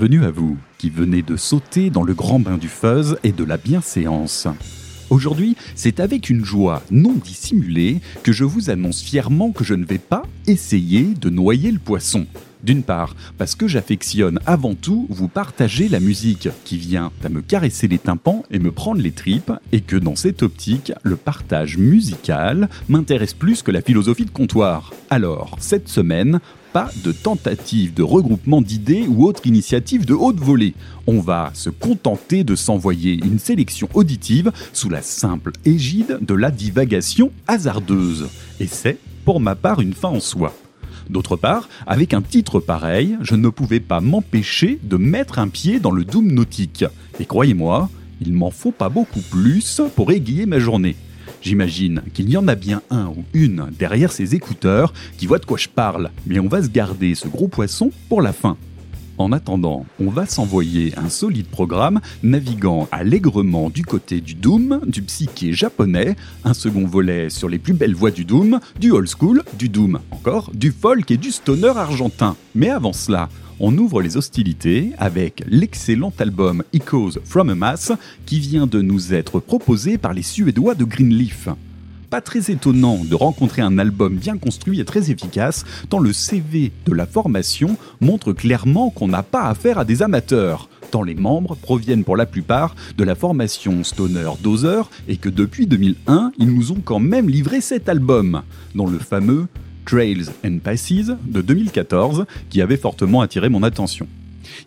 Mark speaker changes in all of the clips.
Speaker 1: Bienvenue à vous qui venez de sauter dans le grand bain du fuzz et de la bienséance. Aujourd'hui, c'est avec une joie non dissimulée que je vous annonce fièrement que je ne vais pas essayer de noyer le poisson. D'une part, parce que j'affectionne avant tout vous partager la musique qui vient à me caresser les tympans et me prendre les tripes, et que dans cette optique, le partage musical m'intéresse plus que la philosophie de comptoir. Alors, cette semaine, pas de tentative de regroupement d'idées ou autre initiative de haute volée. On va se contenter de s'envoyer une sélection auditive sous la simple égide de la divagation hasardeuse. Et c'est, pour ma part, une fin en soi. D'autre part, avec un titre pareil, je ne pouvais pas m'empêcher de mettre un pied dans le doom nautique. Et croyez-moi, il m'en faut pas beaucoup plus pour aiguiller ma journée. J'imagine qu'il y en a bien un ou une derrière ces écouteurs qui voit de quoi je parle, mais on va se garder ce gros poisson pour la fin. En attendant, on va s'envoyer un solide programme naviguant allègrement du côté du Doom, du psyché japonais, un second volet sur les plus belles voix du Doom, du old school, du Doom encore, du folk et du stoner argentin. Mais avant cela, on ouvre les hostilités avec l'excellent album Echoes from a Mass qui vient de nous être proposé par les Suédois de Greenleaf. Pas très étonnant de rencontrer un album bien construit et très efficace, tant le CV de la formation montre clairement qu'on n'a pas affaire à des amateurs tant les membres proviennent pour la plupart de la formation Stoner Dozer et que depuis 2001, ils nous ont quand même livré cet album, dont le fameux Trails and Passes de 2014 qui avait fortement attiré mon attention.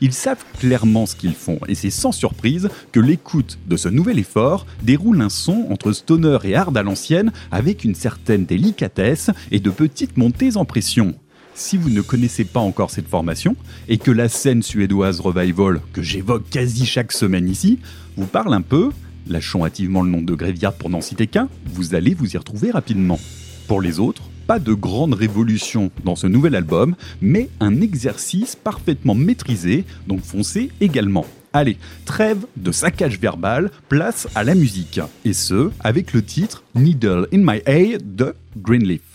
Speaker 1: Ils savent clairement ce qu'ils font et c'est sans surprise que l'écoute de ce nouvel effort déroule un son entre stoner et hard à l'ancienne avec une certaine délicatesse et de petites montées en pression. Si vous ne connaissez pas encore cette formation et que la scène suédoise revival que j'évoque quasi chaque semaine ici vous parle un peu, lâchons hâtivement le nom de Gréviard pour n'en citer qu'un, vous allez vous y retrouver rapidement. Pour les autres, pas de grande révolution dans ce nouvel album, mais un exercice parfaitement maîtrisé, donc foncé également. Allez, trêve de saccage verbal, place à la musique. Et ce, avec le titre Needle in My Eye de Greenleaf.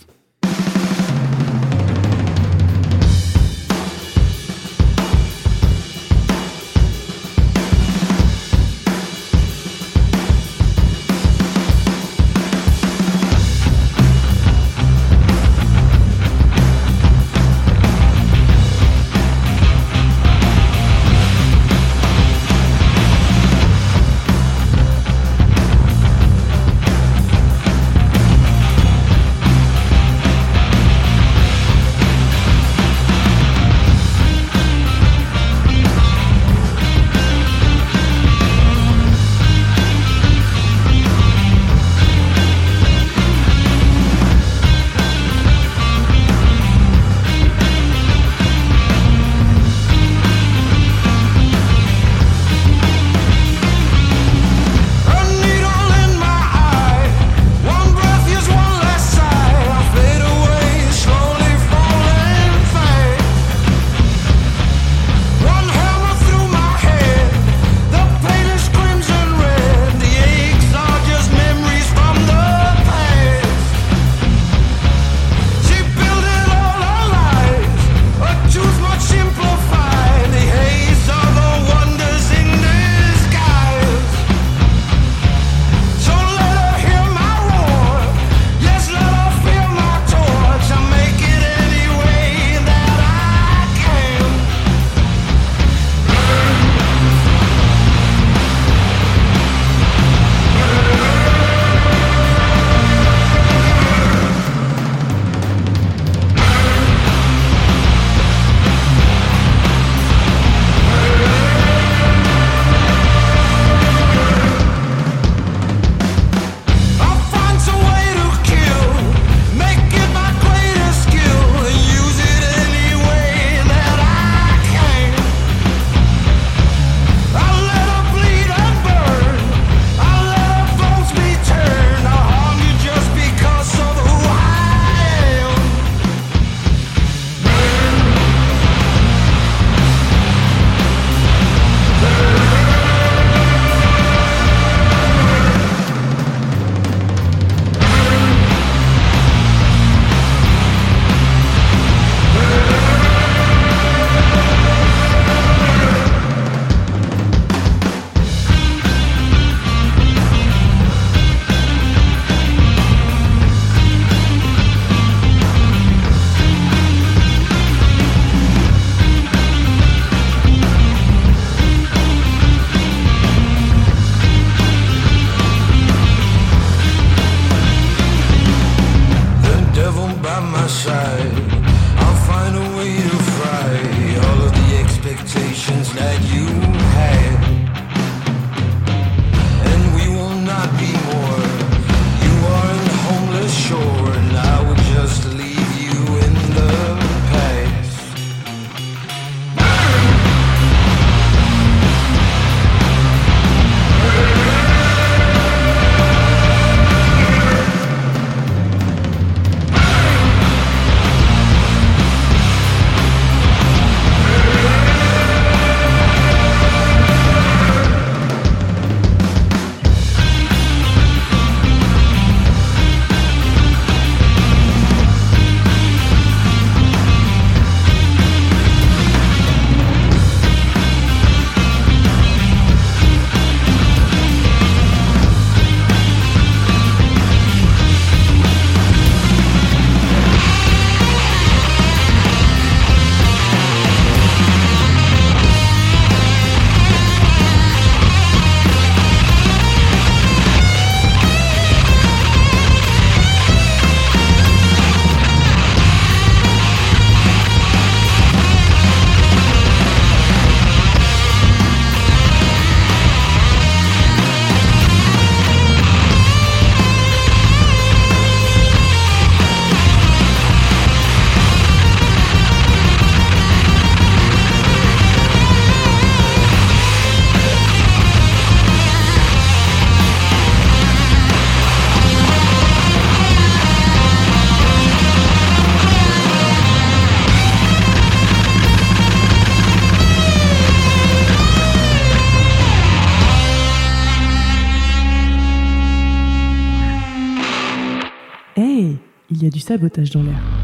Speaker 2: Sabotage dans l'air.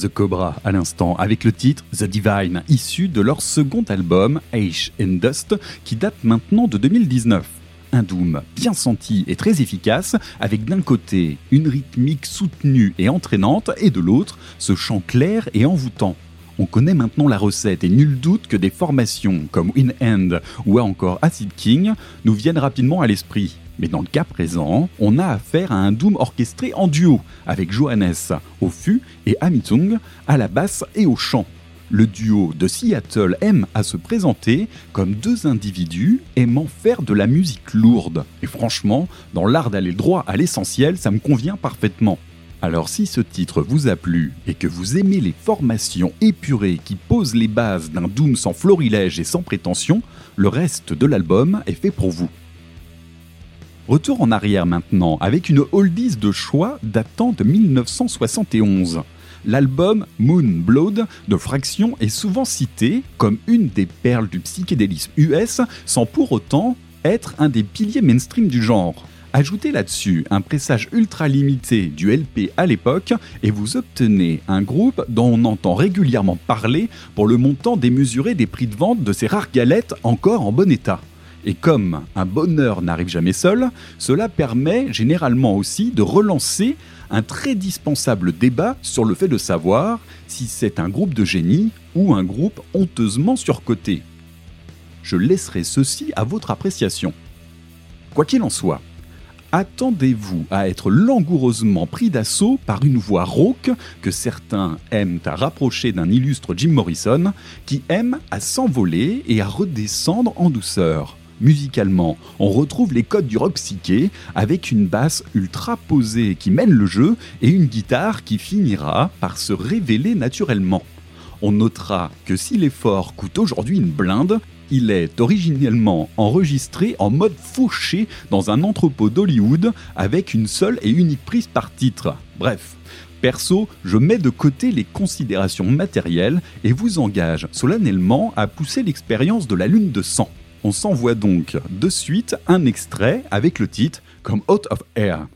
Speaker 1: The Cobra à l'instant, avec le titre The Divine, issu de leur second album Ash and Dust, qui date maintenant de 2019. Un doom bien senti et très efficace, avec d'un côté une rythmique soutenue et entraînante, et de l'autre ce chant clair et envoûtant. On connaît maintenant la recette et nul doute que des formations comme In End ou encore Acid King nous viennent rapidement à l'esprit. Mais dans le cas présent, on a affaire à un doom orchestré en duo, avec Johannes au fût et Amitung à la basse et au chant. Le duo de Seattle aime à se présenter comme deux individus aimant faire de la musique lourde. Et franchement, dans l'art d'aller droit à l'essentiel, ça me convient parfaitement. Alors si ce titre vous a plu et que vous aimez les formations épurées qui posent les bases d'un doom sans florilège et sans prétention, le reste de l'album est fait pour vous. Retour en arrière maintenant avec une oldies de choix datant de 1971. L'album Moon Blood de Fraction est souvent cité comme une des perles du psychédélisme US sans pour autant être un des piliers mainstream du genre. Ajoutez là-dessus un pressage ultra limité du LP à l'époque et vous obtenez un groupe dont on entend régulièrement parler pour le montant démesuré des prix de vente de ces rares galettes encore en bon état. Et comme un bonheur n'arrive jamais seul, cela permet généralement aussi de relancer un très dispensable débat sur le fait de savoir si c'est un groupe de génie ou un groupe honteusement surcoté. Je laisserai ceci à votre appréciation. Quoi qu'il en soit, attendez-vous à être langoureusement pris d'assaut par une voix rauque que certains aiment à rapprocher d'un illustre Jim Morrison, qui aime à s'envoler et à redescendre en douceur. Musicalement, on retrouve les codes du rock psyché avec une basse ultra posée qui mène le jeu et une guitare qui finira par se révéler naturellement. On notera que si l'effort coûte aujourd'hui une blinde, il est originellement enregistré en mode fauché dans un entrepôt d'Hollywood avec une seule et unique prise par titre. Bref, Perso, je mets de côté les considérations matérielles et vous engage solennellement à pousser l'expérience de la lune de sang. On s'envoie donc de suite un extrait avec le titre comme Out of Air.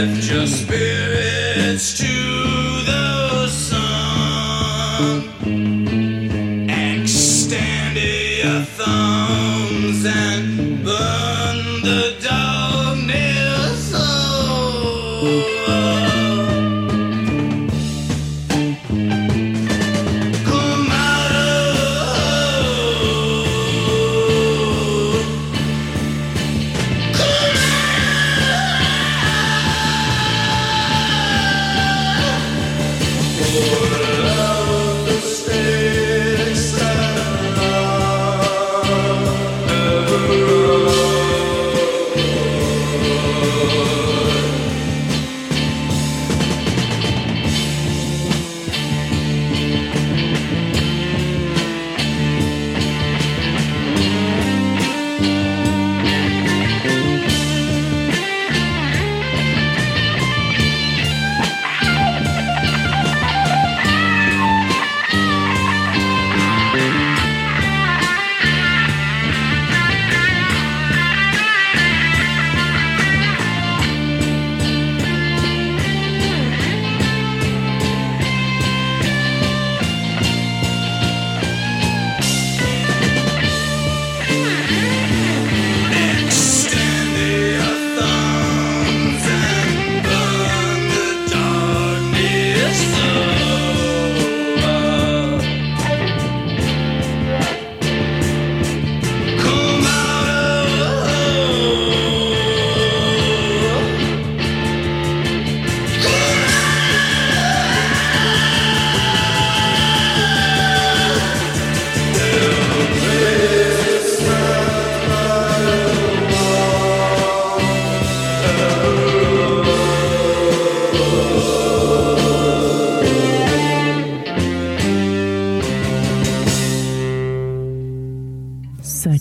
Speaker 2: lift your spirits to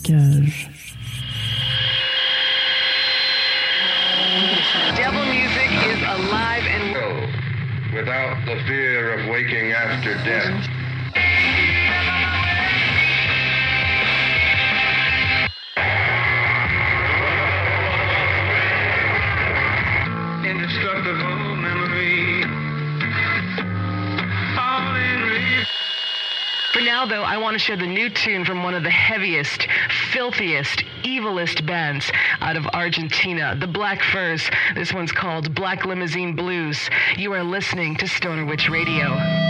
Speaker 2: cage.
Speaker 3: Devil music is alive and well
Speaker 4: without the fear of waking after death. Indestructible memory.
Speaker 3: For now, though, I want to share the new tune from one of the heaviest, filthiest, evilest bands out of Argentina, the Black Furs. This one's called Black Limousine Blues. You are listening to Stoner Witch Radio.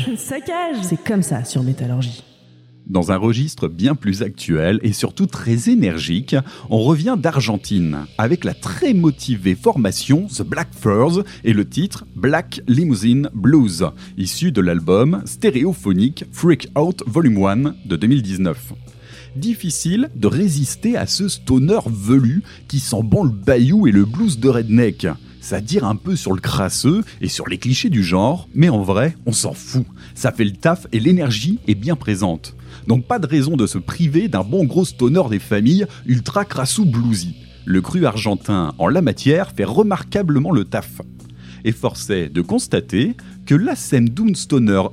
Speaker 2: Saccage, saccage. C'est comme ça sur Métallurgie.
Speaker 1: Dans un registre bien plus actuel et surtout très énergique, on revient d'Argentine avec la très motivée formation The Black Furs et le titre Black Limousine Blues, issu de l'album stéréophonique Freak Out Volume 1 de 2019 difficile de résister à ce stoner velu qui sent bon le bayou et le blues de redneck. Ça tire un peu sur le crasseux et sur les clichés du genre, mais en vrai, on s'en fout. Ça fait le taf et l'énergie est bien présente. Donc pas de raison de se priver d'un bon gros stoner des familles ultra crassou bluesy. Le cru argentin en la matière fait remarquablement le taf. Et forcé de constater que la scène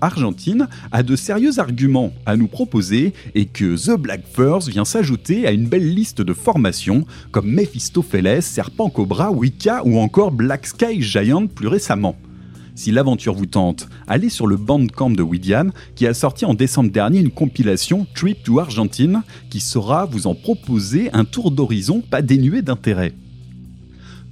Speaker 1: argentine a de sérieux arguments à nous proposer et que The Black Furs vient s'ajouter à une belle liste de formations comme Mephistopheles, Serpent Cobra, Wicca ou encore Black Sky Giant plus récemment. Si l'aventure vous tente, allez sur le Bandcamp de Widian qui a sorti en décembre dernier une compilation Trip to Argentine qui saura vous en proposer un tour d'horizon pas dénué d'intérêt.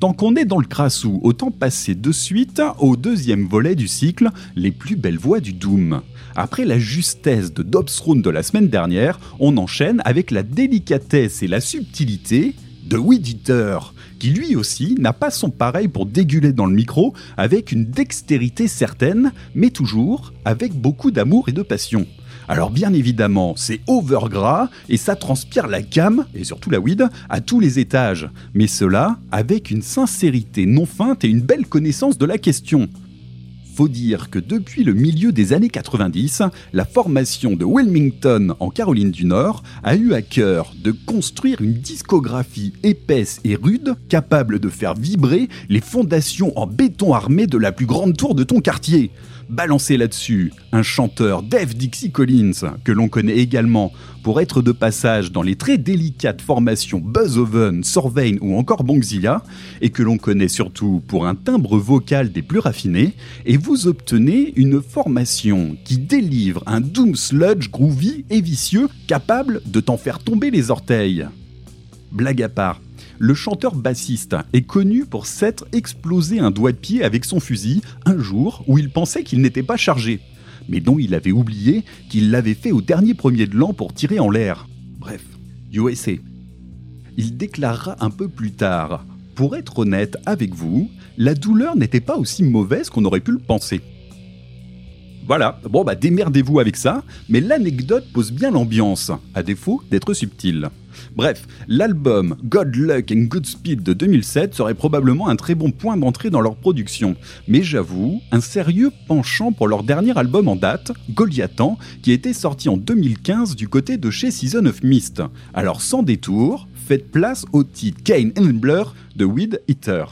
Speaker 1: Tant qu'on est dans le crassou, autant passer de suite au deuxième volet du cycle Les plus belles voix du Doom. Après la justesse de Dobsrune de la semaine dernière, on enchaîne avec la délicatesse et la subtilité de Weed qui lui aussi n'a pas son pareil pour déguler dans le micro avec une dextérité certaine, mais toujours avec beaucoup d'amour et de passion. Alors bien évidemment, c'est overgras et ça transpire la cam, et surtout la weed, à tous les étages. Mais cela avec une sincérité non feinte et une belle connaissance de la question. Faut dire que depuis le milieu des années 90, la formation de Wilmington en Caroline du Nord a eu à cœur de construire une discographie épaisse et rude capable de faire vibrer les fondations en béton armé de la plus grande tour de ton quartier balancer là-dessus un chanteur Dave Dixie Collins, que l'on connaît également pour être de passage dans les très délicates formations Buzzoven, Sorvain ou encore Bongzilla, et que l'on connaît surtout pour un timbre vocal des plus raffinés, et vous obtenez une formation qui délivre un doom sludge groovy et vicieux capable de t'en faire tomber les orteils. Blague à part, le chanteur bassiste est connu pour s'être explosé un doigt de pied avec son fusil un jour où il pensait qu'il n'était pas chargé, mais dont il avait oublié qu'il l'avait fait au dernier premier de l'an pour tirer en l'air. Bref, USA. Il déclarera un peu plus tard Pour être honnête avec vous, la douleur n'était pas aussi mauvaise qu'on aurait pu le penser. Voilà, bon bah démerdez-vous avec ça, mais l'anecdote pose bien l'ambiance, à défaut d'être subtile. Bref, l'album God Luck and Good Speed de 2007 serait probablement un très bon point d'entrée dans leur production, mais j'avoue, un sérieux penchant pour leur dernier album en date, Goliathan, qui était sorti en 2015 du côté de chez Season of Mist. Alors sans détour, faites place au titre Kane and Blur de Weed Eater.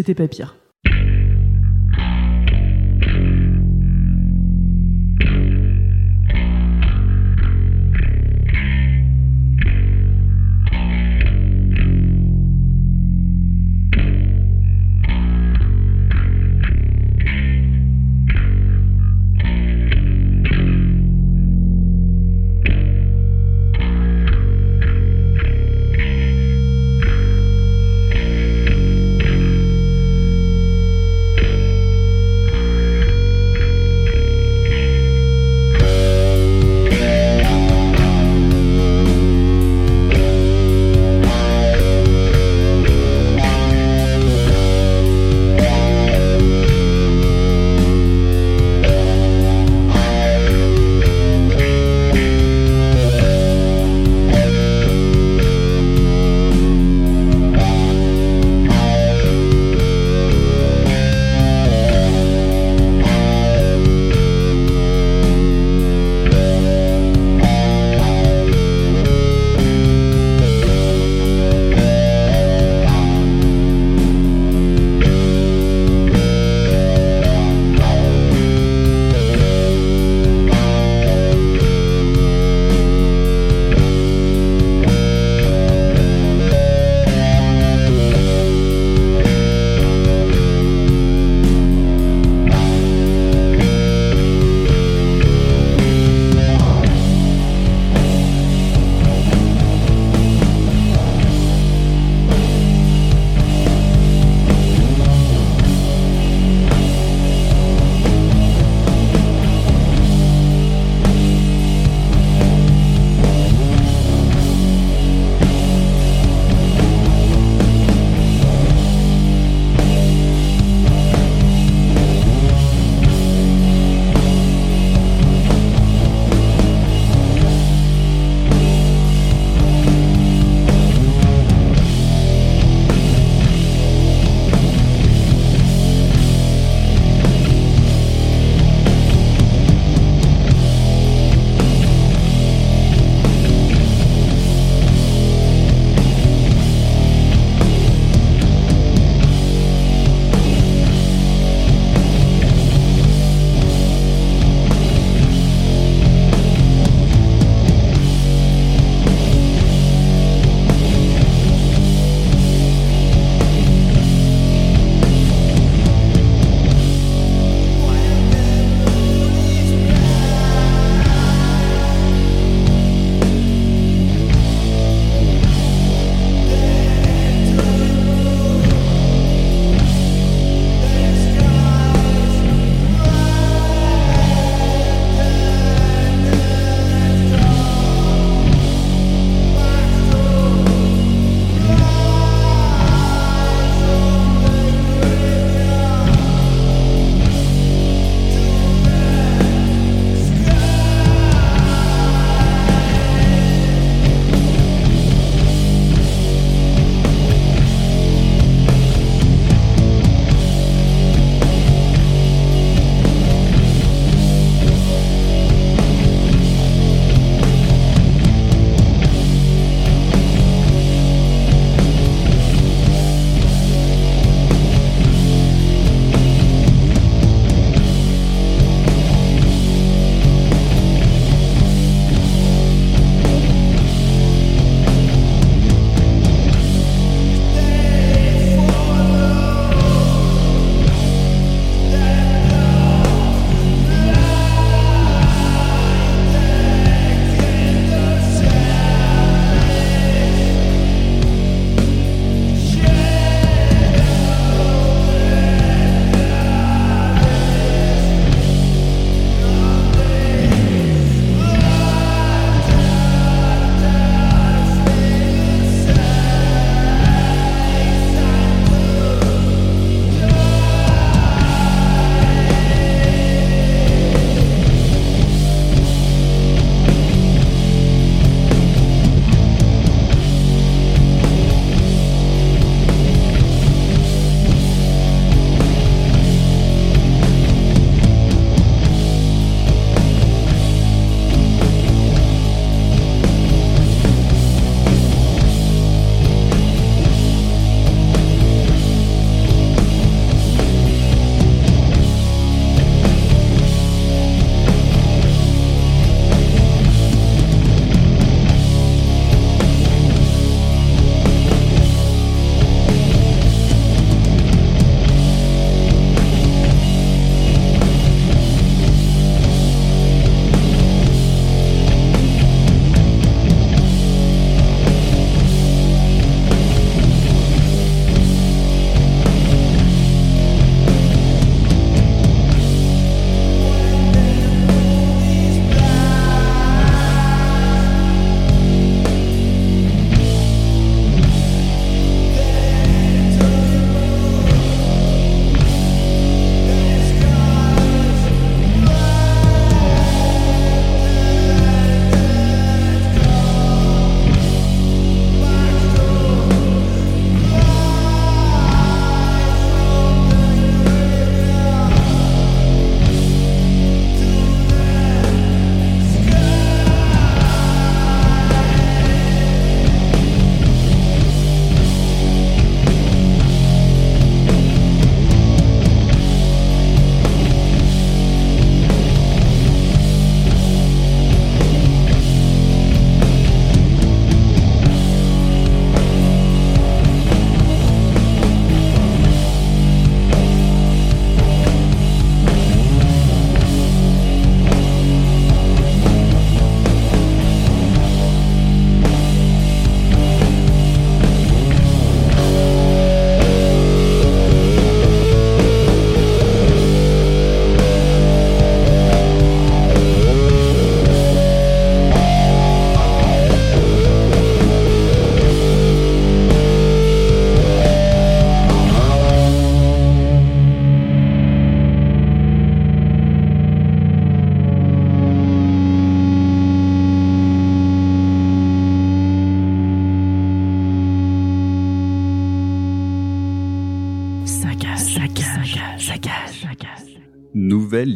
Speaker 5: C'était pas pire.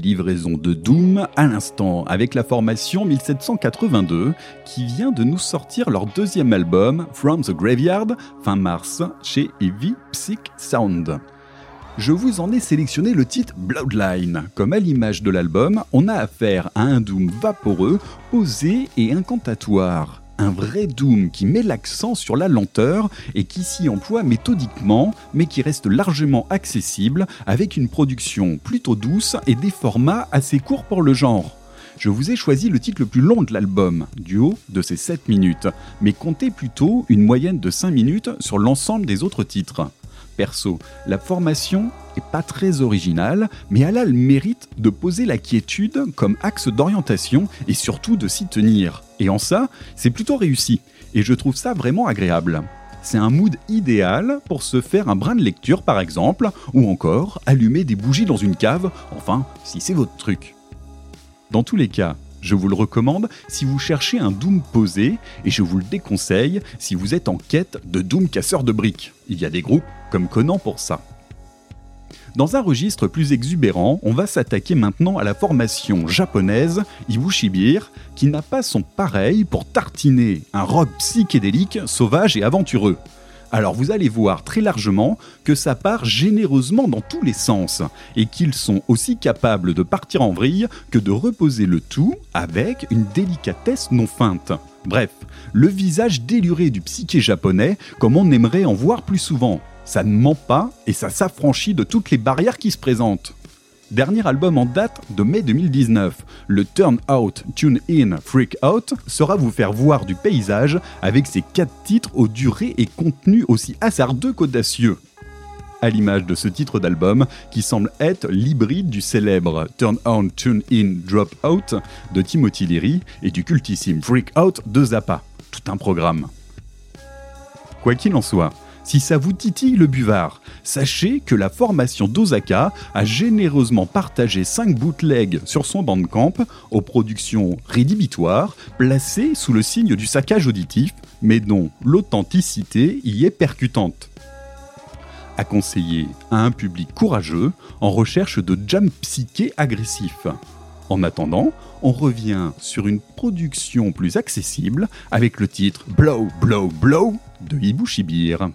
Speaker 1: Livraison de Doom à l'instant avec la formation 1782 qui vient de nous sortir leur deuxième album From the Graveyard fin mars chez Heavy Psych Sound. Je vous en ai sélectionné le titre Bloodline. Comme à l'image de l'album, on a affaire à un Doom vaporeux, posé et incantatoire un vrai Doom qui met l'accent sur la lenteur et qui s'y emploie méthodiquement, mais qui reste largement accessible avec une production plutôt douce et des formats assez courts pour le genre. Je vous ai choisi le titre le plus long de l'album, du haut de ses 7 minutes, mais comptez plutôt une moyenne de 5 minutes sur l'ensemble des autres titres. Perso, la formation est pas très originale, mais elle a le mérite de poser la quiétude comme axe d'orientation et surtout de s'y tenir. Et en ça, c'est plutôt réussi, et je trouve ça vraiment agréable. C'est un mood idéal pour se faire un brin de lecture par exemple, ou encore allumer des bougies dans une cave, enfin, si c'est votre truc. Dans tous les cas, je vous le recommande si vous cherchez un Doom posé, et je vous le déconseille si vous êtes en quête de Doom casseur de briques. Il y a des groupes comme Conan pour ça. Dans un registre plus exubérant, on va s'attaquer maintenant à la formation japonaise Ibushibir, qui n'a pas son pareil pour tartiner un rock psychédélique, sauvage et aventureux. Alors vous allez voir très largement que ça part généreusement dans tous les sens et qu'ils sont aussi capables de partir en vrille que de reposer le tout avec une délicatesse non feinte. Bref, le visage déluré du psyché japonais comme on aimerait en voir plus souvent. Ça ne ment pas et ça s'affranchit de toutes les barrières qui se présentent. Dernier album en date de mai 2019, le Turn Out, Tune In, Freak Out sera vous faire voir du paysage avec ses 4 titres aux durées et contenus aussi hasardeux qu'audacieux. À l'image de ce titre d'album qui semble être l'hybride du célèbre Turn On, Tune In, Drop Out de Timothy Leary et du cultissime Freak Out de Zappa. Tout un programme. Quoi qu'il en soit, si ça vous titille le buvard, sachez que la formation d'Osaka a généreusement partagé 5 bootlegs sur son bandcamp aux productions rédhibitoires, placées sous le signe du saccage auditif, mais dont l'authenticité y est percutante. À conseiller à un public courageux en recherche de jam psyché agressif. En attendant, on revient sur une production plus accessible avec le titre Blow, Blow, Blow de Ibushibir.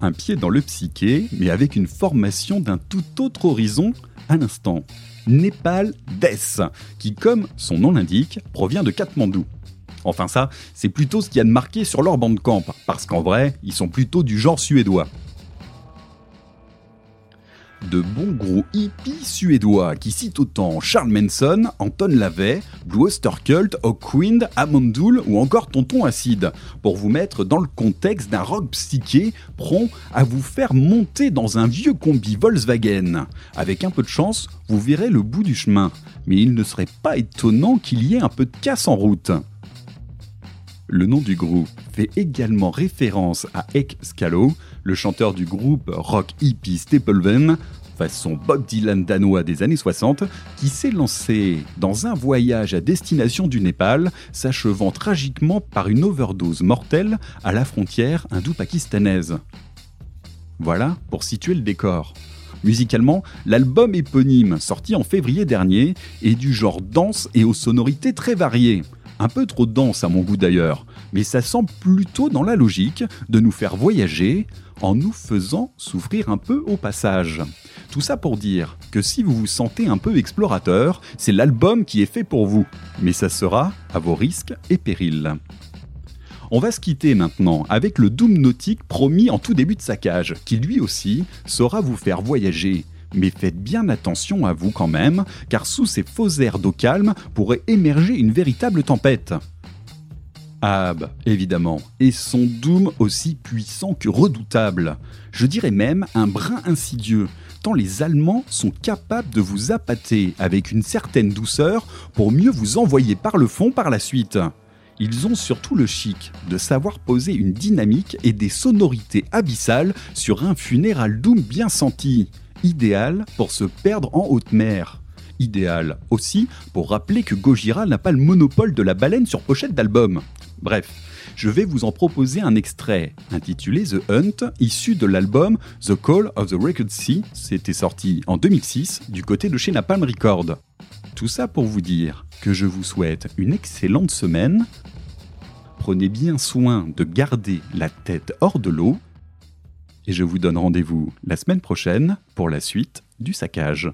Speaker 1: Un pied dans le psyché, mais avec une formation d'un tout autre horizon à l'instant. Népal Death, qui, comme son nom l'indique, provient de Katmandou. Enfin ça, c'est plutôt ce qu'il y a de marqué sur leur bandcamp, parce qu'en vrai, ils sont plutôt du genre suédois de bons gros hippies suédois qui citent autant Charles Manson, Anton LaVey, Blue Oyster Cult, Hawkwind, Amondoul ou encore Tonton Acide, pour vous mettre dans le contexte d'un rock psyché prompt à vous faire monter dans un vieux combi Volkswagen. Avec un peu de chance, vous verrez le bout du chemin, mais il ne serait pas étonnant qu'il y ait un peu de casse en route. Le nom du groupe fait également référence à Ek Scalo, le chanteur du groupe rock hippie Stapleven, façon Bob Dylan danois des années 60, qui s'est lancé dans un voyage à destination du Népal, s'achevant tragiquement par une overdose mortelle à la frontière indo-pakistanaise. Voilà pour situer le décor. Musicalement, l'album éponyme, sorti en février dernier, est du genre danse et aux sonorités très variées. Un peu trop dense à mon goût d'ailleurs, mais ça semble plutôt dans la logique de nous faire voyager en nous faisant souffrir un peu au passage. Tout ça pour dire que si vous vous sentez un peu explorateur, c'est l'album qui est fait pour vous, mais ça sera à vos risques et périls. On va se quitter maintenant avec le Doom nautique promis en tout début de saccage, qui lui aussi saura vous faire voyager mais faites bien attention à vous quand même, car sous ces faux airs d'eau calme pourrait émerger une véritable tempête. Ab, évidemment, et son doom aussi puissant que redoutable. Je dirais même un brin insidieux, tant les Allemands sont capables de vous appâter avec une certaine douceur pour mieux vous envoyer par le fond par la suite. Ils ont surtout le chic de savoir poser une dynamique et des sonorités abyssales sur un funéral doom bien senti idéal pour se perdre en haute mer. Idéal aussi pour rappeler que Gojira n'a pas le monopole de la baleine sur pochette d'album. Bref, je vais vous en proposer un extrait intitulé The Hunt, issu de l'album The Call of the Record Sea, c'était sorti en 2006 du côté de chez Napalm Record. Tout ça pour vous dire que je vous souhaite une excellente semaine. Prenez bien soin de garder la tête hors de l'eau et je vous donne rendez-vous la semaine prochaine pour la suite du saccage.